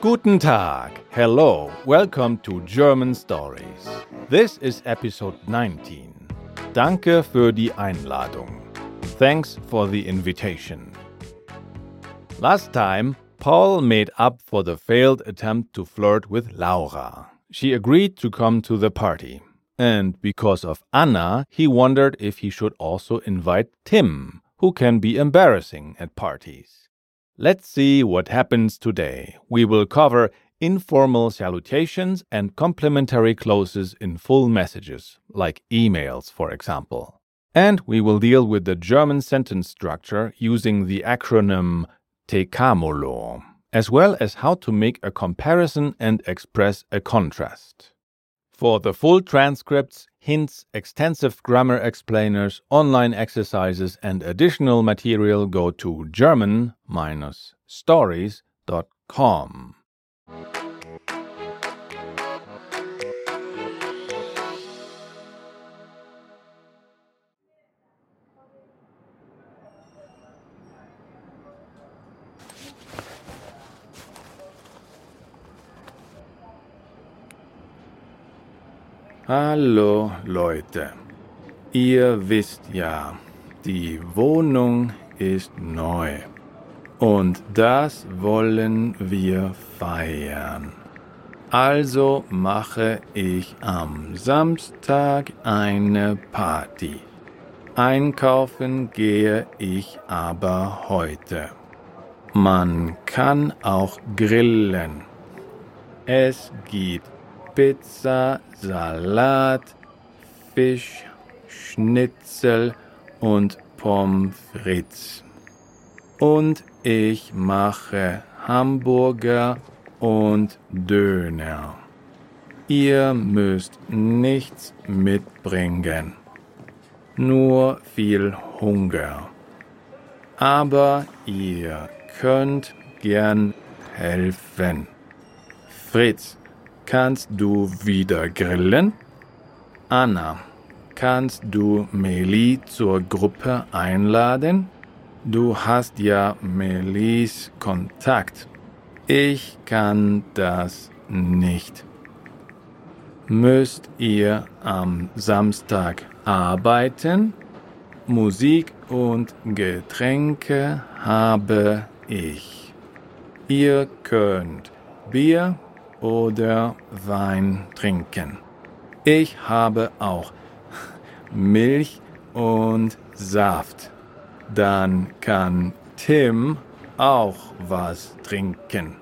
Guten Tag. Hello. Welcome to German Stories. This is episode 19. Danke für die Einladung. Thanks for the invitation. Last time, Paul made up for the failed attempt to flirt with Laura. She agreed to come to the party. And because of Anna, he wondered if he should also invite Tim, who can be embarrassing at parties. Let's see what happens today. We will cover informal salutations and complimentary clauses in full messages, like emails, for example. And we will deal with the German sentence structure using the acronym TECAMOLO, as well as how to make a comparison and express a contrast. For the full transcripts, hints, extensive grammar explainers, online exercises, and additional material, go to German-stories.com. Hallo Leute, ihr wisst ja, die Wohnung ist neu und das wollen wir feiern. Also mache ich am Samstag eine Party. Einkaufen gehe ich aber heute. Man kann auch grillen. Es gibt Pizza, Salat, Fisch, Schnitzel und Pommes frites. Und ich mache Hamburger und Döner. Ihr müsst nichts mitbringen, nur viel Hunger. Aber ihr könnt gern helfen. Fritz, Kannst du wieder grillen? Anna, kannst du Meli zur Gruppe einladen? Du hast ja Melis Kontakt. Ich kann das nicht. Müsst ihr am Samstag arbeiten? Musik und Getränke habe ich. Ihr könnt Bier oder Wein trinken. Ich habe auch Milch und Saft. Dann kann Tim auch was trinken.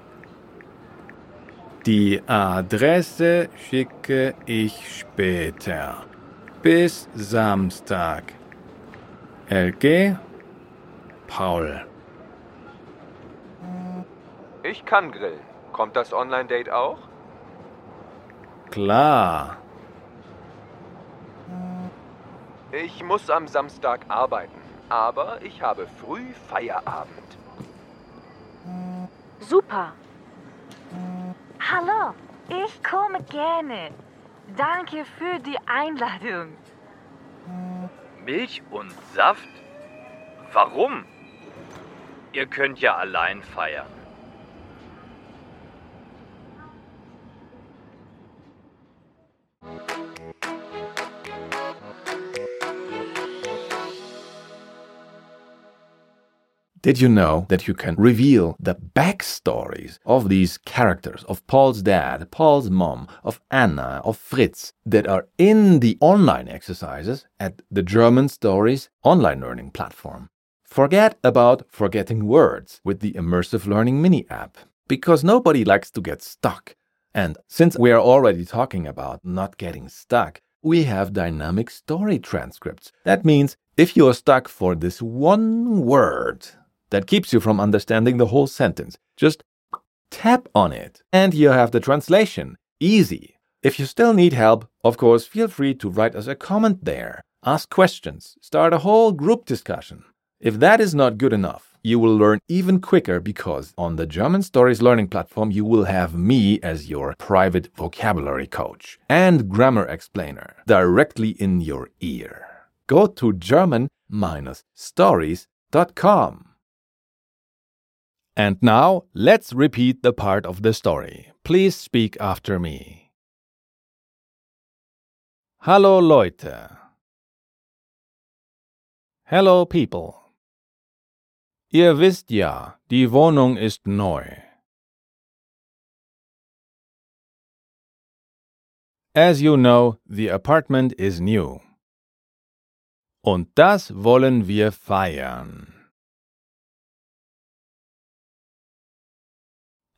Die Adresse schicke ich später. Bis Samstag. LG Paul. Ich kann grillen. Kommt das Online-Date auch? Klar. Ich muss am Samstag arbeiten, aber ich habe früh Feierabend. Super. Hallo, ich komme gerne. Danke für die Einladung. Milch und Saft? Warum? Ihr könnt ja allein feiern. Did you know that you can reveal the backstories of these characters, of Paul's dad, Paul's mom, of Anna, of Fritz, that are in the online exercises at the German Stories online learning platform? Forget about forgetting words with the Immersive Learning Mini app, because nobody likes to get stuck. And since we are already talking about not getting stuck, we have dynamic story transcripts. That means if you are stuck for this one word, that keeps you from understanding the whole sentence. Just tap on it and you have the translation. Easy. If you still need help, of course, feel free to write us a comment there. Ask questions, start a whole group discussion. If that is not good enough, you will learn even quicker because on the German Stories learning platform, you will have me as your private vocabulary coach and grammar explainer directly in your ear. Go to German-stories.com. And now let's repeat the part of the story. Please speak after me. Hallo Leute. Hello people. Ihr wisst ja, die Wohnung ist neu. As you know, the apartment is new. Und das wollen wir feiern.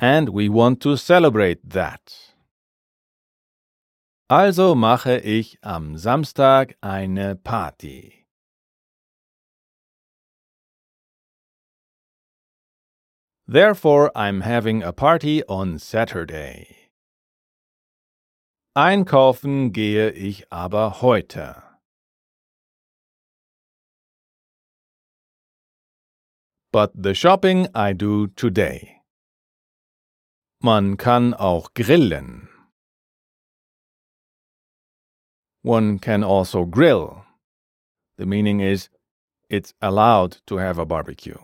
And we want to celebrate that. Also mache ich am Samstag eine Party. Therefore, I'm having a party on Saturday. Einkaufen gehe ich aber heute. But the shopping I do today. Man kann auch grillen. One can also grill. The meaning is, it's allowed to have a barbecue.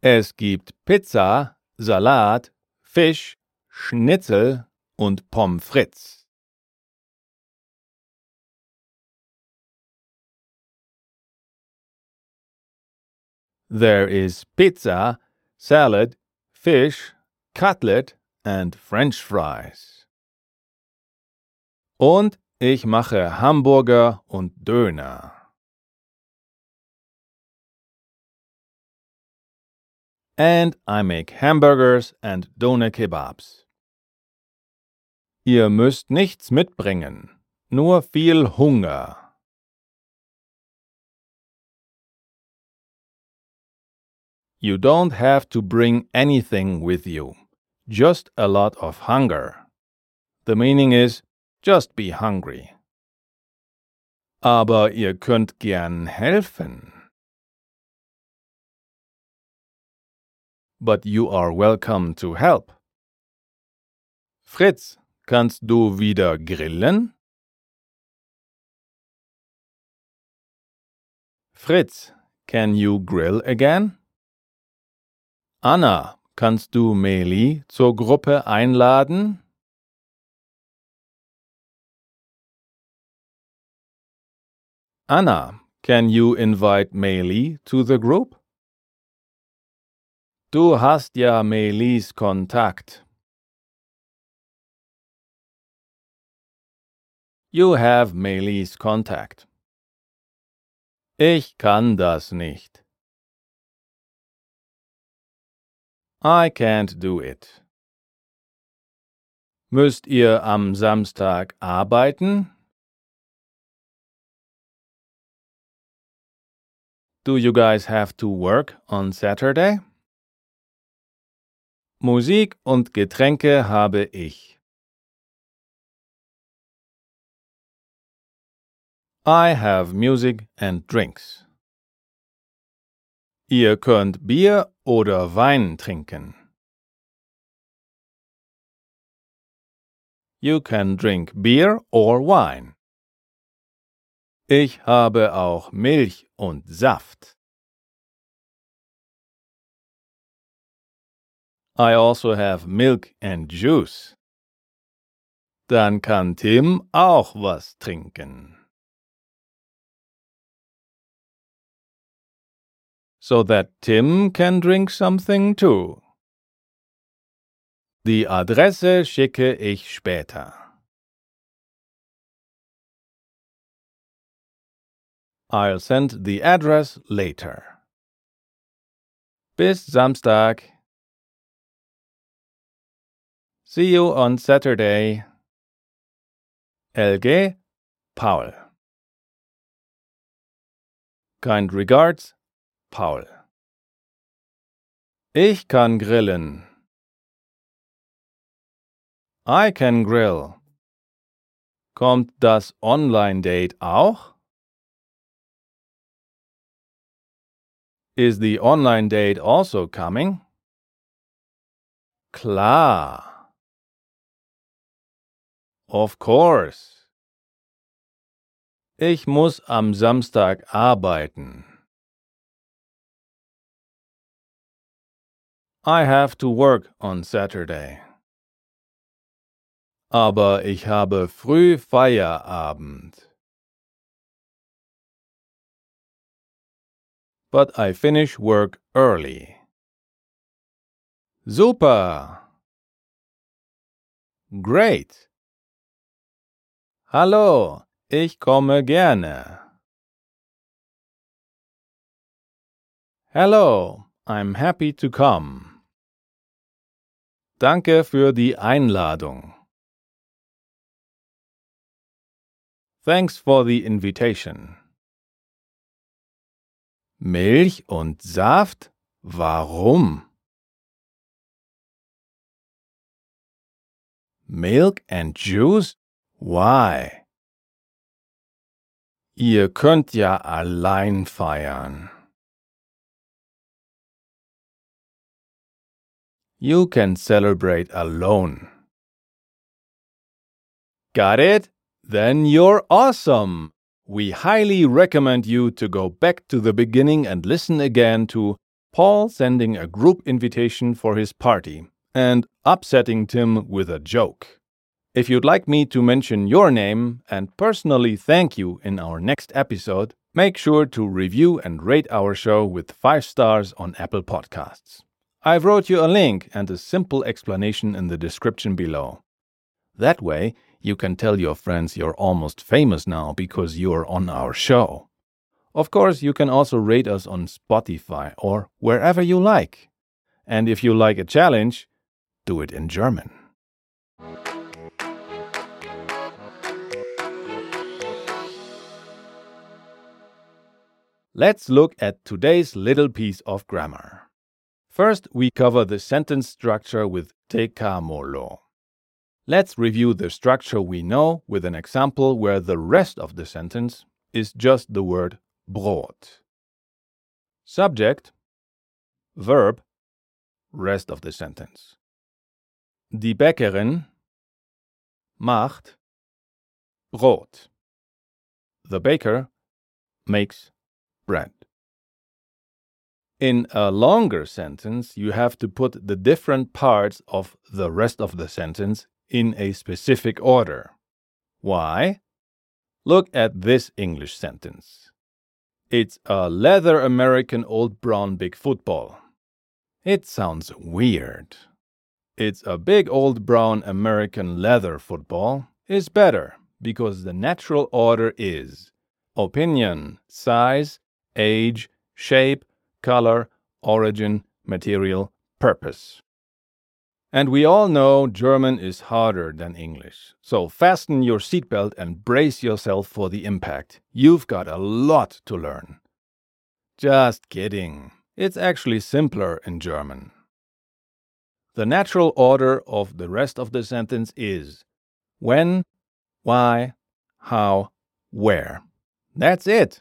Es gibt Pizza, Salat, Fisch, Schnitzel und Pommes frites. There is pizza, salad, fish, cutlet and french fries. Und ich mache Hamburger und Döner. And I make hamburgers and doner kebabs. Ihr müsst nichts mitbringen, nur viel Hunger. You don't have to bring anything with you, just a lot of hunger. The meaning is just be hungry. Aber ihr könnt gern helfen. But you are welcome to help. Fritz, kannst du wieder grillen? Fritz, can you grill again? Anna, kannst du Meli zur Gruppe einladen? Anna, can you invite Meli to the group? Du hast ja Melis Kontakt. You have Melis contact. Ich kann das nicht. I can't do it. Müsst ihr am Samstag arbeiten? Do you guys have to work on Saturday? Musik und Getränke habe ich. I have music and drinks. Ihr könnt Bier oder Wein trinken. You can drink beer or wine. Ich habe auch Milch und Saft. I also have milk and juice. Dann kann Tim auch was trinken. So that Tim can drink something too. Die Adresse schicke ich später. I'll send the address later. Bis Samstag. See you on Saturday. LG Paul. Kind regards, Paul. Ich kann grillen. I can grill. Kommt das Online-Date auch? Is the online date also coming? Klar. Of course. Ich muss am Samstag arbeiten. I have to work on Saturday. Aber ich habe früh Feierabend. But I finish work early. Super! Great! Hallo, ich komme gerne. Hello, I'm happy to come. Danke für die Einladung. Thanks for the invitation. Milch und Saft? Warum? Milk and juice? Why? Ihr könnt ja allein feiern. You can celebrate alone. Got it? Then you're awesome! We highly recommend you to go back to the beginning and listen again to Paul sending a group invitation for his party and upsetting Tim with a joke. If you'd like me to mention your name and personally thank you in our next episode, make sure to review and rate our show with 5 stars on Apple Podcasts. I've wrote you a link and a simple explanation in the description below. That way, you can tell your friends you're almost famous now because you're on our show. Of course, you can also rate us on Spotify or wherever you like. And if you like a challenge, do it in German. Let's look at today's little piece of grammar. First, we cover the sentence structure with tecamolo. Let's review the structure we know with an example where the rest of the sentence is just the word Brot. Subject, verb, rest of the sentence. Die Bäckerin macht Brot. The baker makes bread. In a longer sentence, you have to put the different parts of the rest of the sentence in a specific order. Why? Look at this English sentence. It's a leather American old brown big football. It sounds weird. It's a big old brown American leather football is better because the natural order is opinion, size, age, shape, color, origin, material, purpose. And we all know German is harder than English. So fasten your seatbelt and brace yourself for the impact. You've got a lot to learn. Just kidding. It's actually simpler in German. The natural order of the rest of the sentence is when, why, how, where. That's it.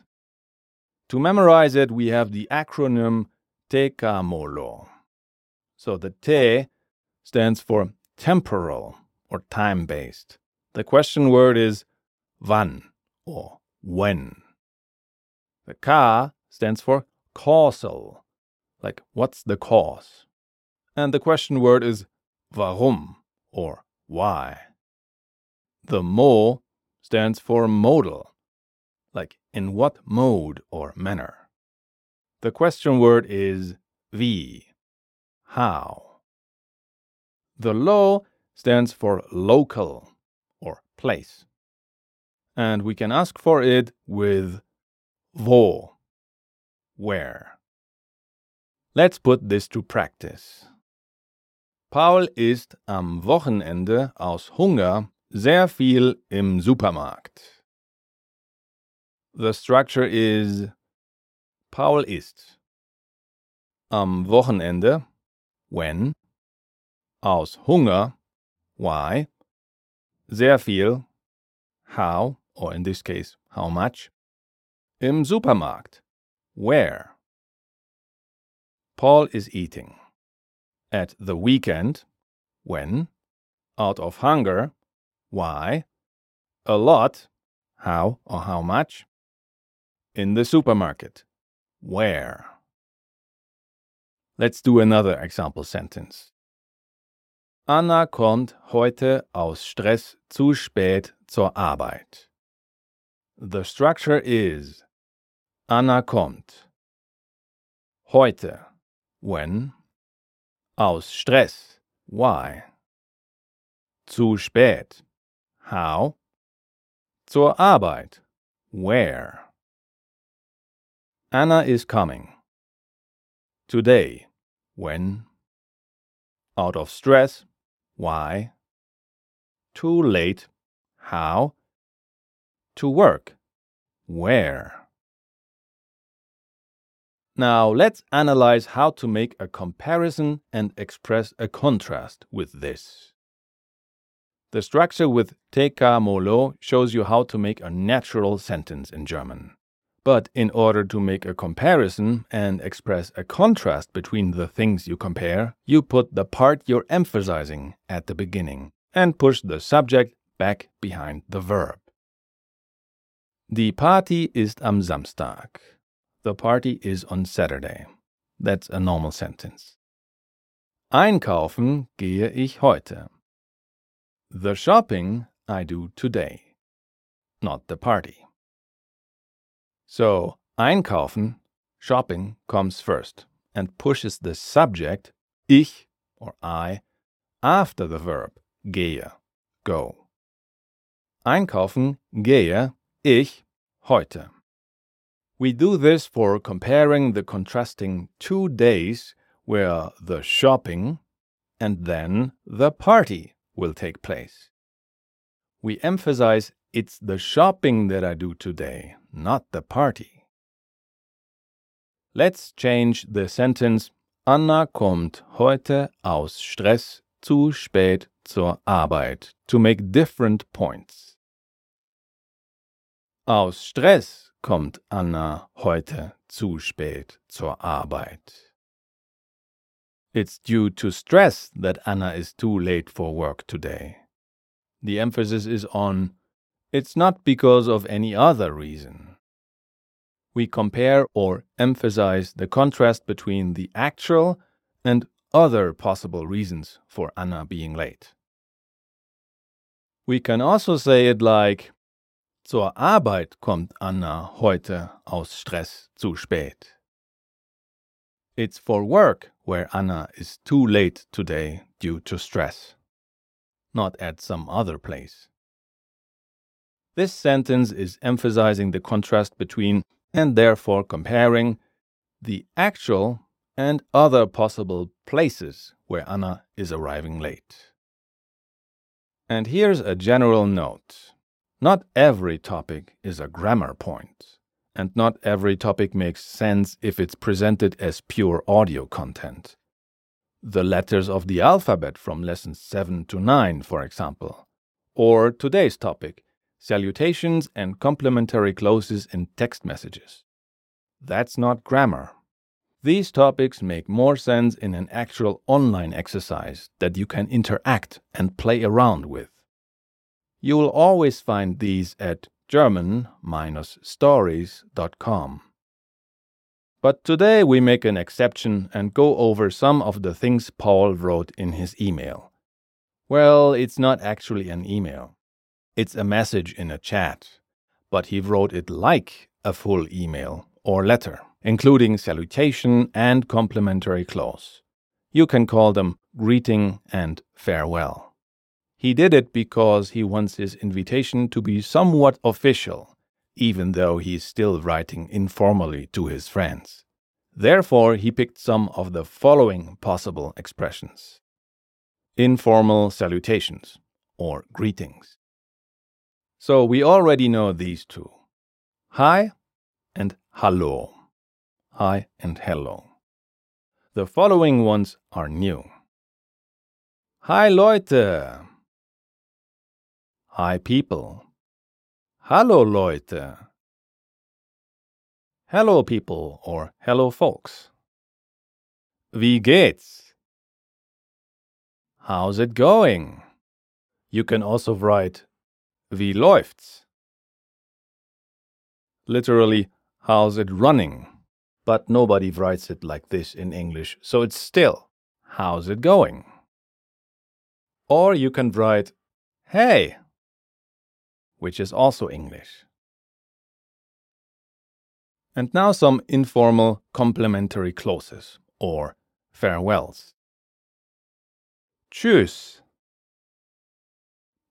To memorize it, we have the acronym TECAMOLO. So the T stands for temporal or time based. The question word is wann or when. The K stands for causal, like what's the cause. And the question word is warum or why. The Mo stands for modal, like in what mode or manner. The question word is wie, how. The lo stands for local or place. And we can ask for it with wo, where. Let's put this to practice. Paul isst am Wochenende aus Hunger sehr viel im Supermarkt. The structure is Paul isst am Wochenende when? Aus Hunger, why, sehr viel, how, or in this case, how much, im Supermarkt, where. Paul is eating. At the weekend, when, out of hunger, why, a lot, how? Or how much, in the supermarket, where. Let's do another example sentence. Anna kommt heute aus Stress zu spät zur Arbeit. The structure is Anna kommt. Heute. When. Aus Stress. Why. Zu spät. How. Zur Arbeit. Where. Anna is coming. Today. When. Out of stress. Why? Too late. How? To work. Where? Now let's analyze how to make a comparison and express a contrast with this. The structure with TECAMOLO shows you how to make a natural sentence in German. But in order to make a comparison and express a contrast between the things you compare, you put the part you're emphasizing at the beginning and push the subject back behind the verb. Die Party ist am Samstag. The party is on Saturday. That's a normal sentence. Einkaufen gehe ich heute. The shopping I do today, not the party. So, einkaufen, shopping, comes first and pushes the subject, ich or I, after the verb, gehe, go. Einkaufen gehe ich heute. We do this for comparing the contrasting two days where the shopping and then the party will take place. We emphasize it's the shopping that I do today, not the party. Let's change the sentence Anna kommt heute aus Stress zu spät zur Arbeit to make different points. Aus Stress kommt Anna heute zu spät zur Arbeit. It's due to stress that Anna is too late for work today. The emphasis is on it's not because of any other reason. We compare or emphasize the contrast between the actual and other possible reasons for Anna being late. We can also say it like Zur Arbeit kommt Anna heute aus Stress zu spät. It's for work where Anna is too late today due to stress, not at some other place. This sentence is emphasizing the contrast between, and therefore comparing, the actual and other possible places where Anna is arriving late. And here's a general note not every topic is a grammar point, and not every topic makes sense if it's presented as pure audio content. The letters of the alphabet from lessons 7 to 9, for example, or today's topic salutations, and complementary clauses in text messages. That's not grammar. These topics make more sense in an actual online exercise that you can interact and play around with. You will always find these at German-stories.com. But today we make an exception and go over some of the things Paul wrote in his email. Well, it's not actually an email. It's a message in a chat, but he wrote it like a full email or letter, including salutation and complimentary clause. You can call them greeting and farewell. He did it because he wants his invitation to be somewhat official, even though he's still writing informally to his friends. Therefore, he picked some of the following possible expressions informal salutations or greetings. So we already know these two hi and hallo. Hi and hello. The following ones are new. Hi Leute. Hi people. Hallo Leute. Hello people or hello folks. Wie geht's? How's it going? You can also write Wie läuft's? Literally, how's it running? but nobody writes it like this in English, so it's still, how's it going? Or you can write, hey, which is also English. And now some informal complimentary closes or farewells. Tschüss.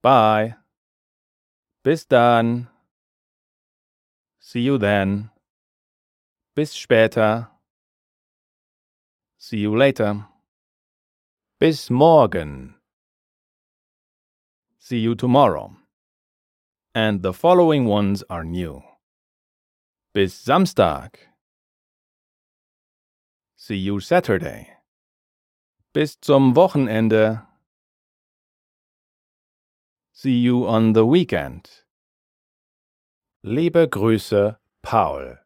Bye. Bis dann. See you then. Bis später. See you later. Bis morgen. See you tomorrow. And the following ones are new. Bis Samstag. See you Saturday. Bis zum Wochenende. See you on the weekend. Liebe Grüße, Paul.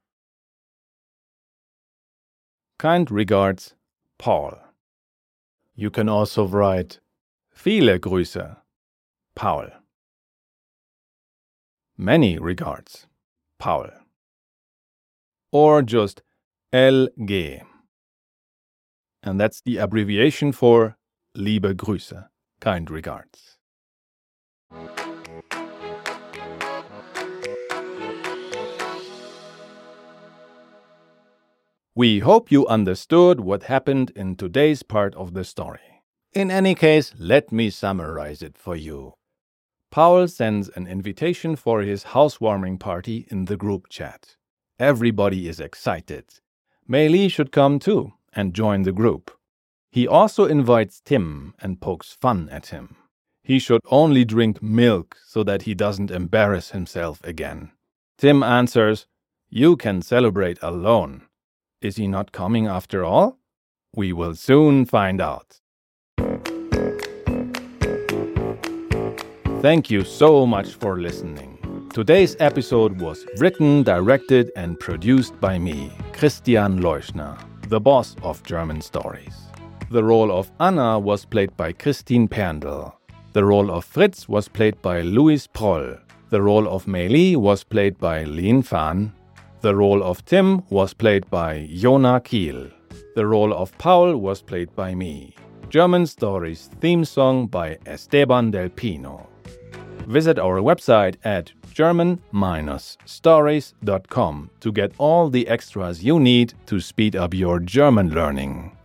Kind regards, Paul. You can also write Viele Grüße, Paul. Many regards, Paul. Or just LG. And that's the abbreviation for Liebe Grüße, kind regards. We hope you understood what happened in today's part of the story. In any case, let me summarize it for you. Paul sends an invitation for his housewarming party in the group chat. Everybody is excited. Mei Li should come too and join the group. He also invites Tim and pokes fun at him. He should only drink milk so that he doesn't embarrass himself again. Tim answers, You can celebrate alone. Is he not coming after all? We will soon find out. Thank you so much for listening. Today's episode was written, directed, and produced by me, Christian Leuschner, the boss of German Stories. The role of Anna was played by Christine Perndl. The role of Fritz was played by Louis Proll. The role of Mei Li was played by Lin Fan. The role of Tim was played by Jona Kiel. The role of Paul was played by me. German Stories theme song by Esteban Del Pino. Visit our website at german-stories.com to get all the extras you need to speed up your German learning.